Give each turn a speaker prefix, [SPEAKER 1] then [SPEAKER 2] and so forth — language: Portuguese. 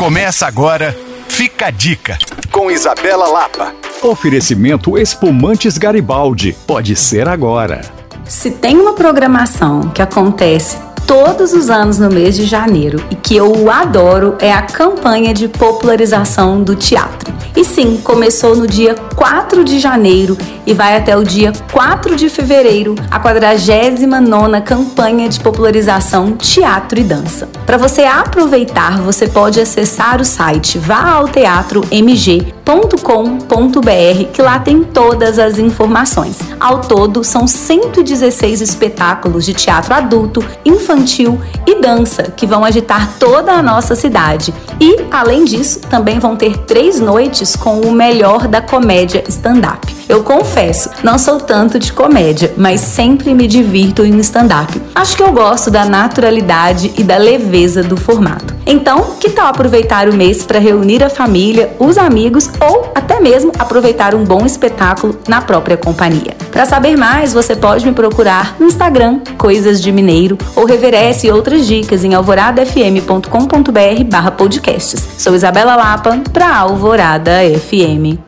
[SPEAKER 1] Começa agora, fica a dica, com Isabela Lapa.
[SPEAKER 2] Oferecimento Espumantes Garibaldi. Pode ser agora.
[SPEAKER 3] Se tem uma programação que acontece todos os anos no mês de janeiro e que eu adoro é a campanha de popularização do teatro. E sim, começou no dia 4 de janeiro e vai até o dia 4 de fevereiro a 49 campanha de popularização Teatro e Dança. Para você aproveitar, você pode acessar o site vaalteatromg.com.br, que lá tem todas as informações. Ao todo, são 116 espetáculos de teatro adulto, infantil e dança que vão agitar toda a nossa cidade. E, além disso, também vão ter três noites com o melhor da comédia stand-up. Eu confesso, não sou tanto de comédia, mas sempre me divirto em stand-up. Acho que eu gosto da naturalidade e da leveza do formato. Então, que tal aproveitar o mês para reunir a família, os amigos ou até mesmo aproveitar um bom espetáculo na própria companhia? Para saber mais, você pode me procurar no Instagram Coisas de Mineiro ou reverece outras dicas em alvoradafm.com.br/podcasts. Sou Isabela Lapa para Alvorada FM.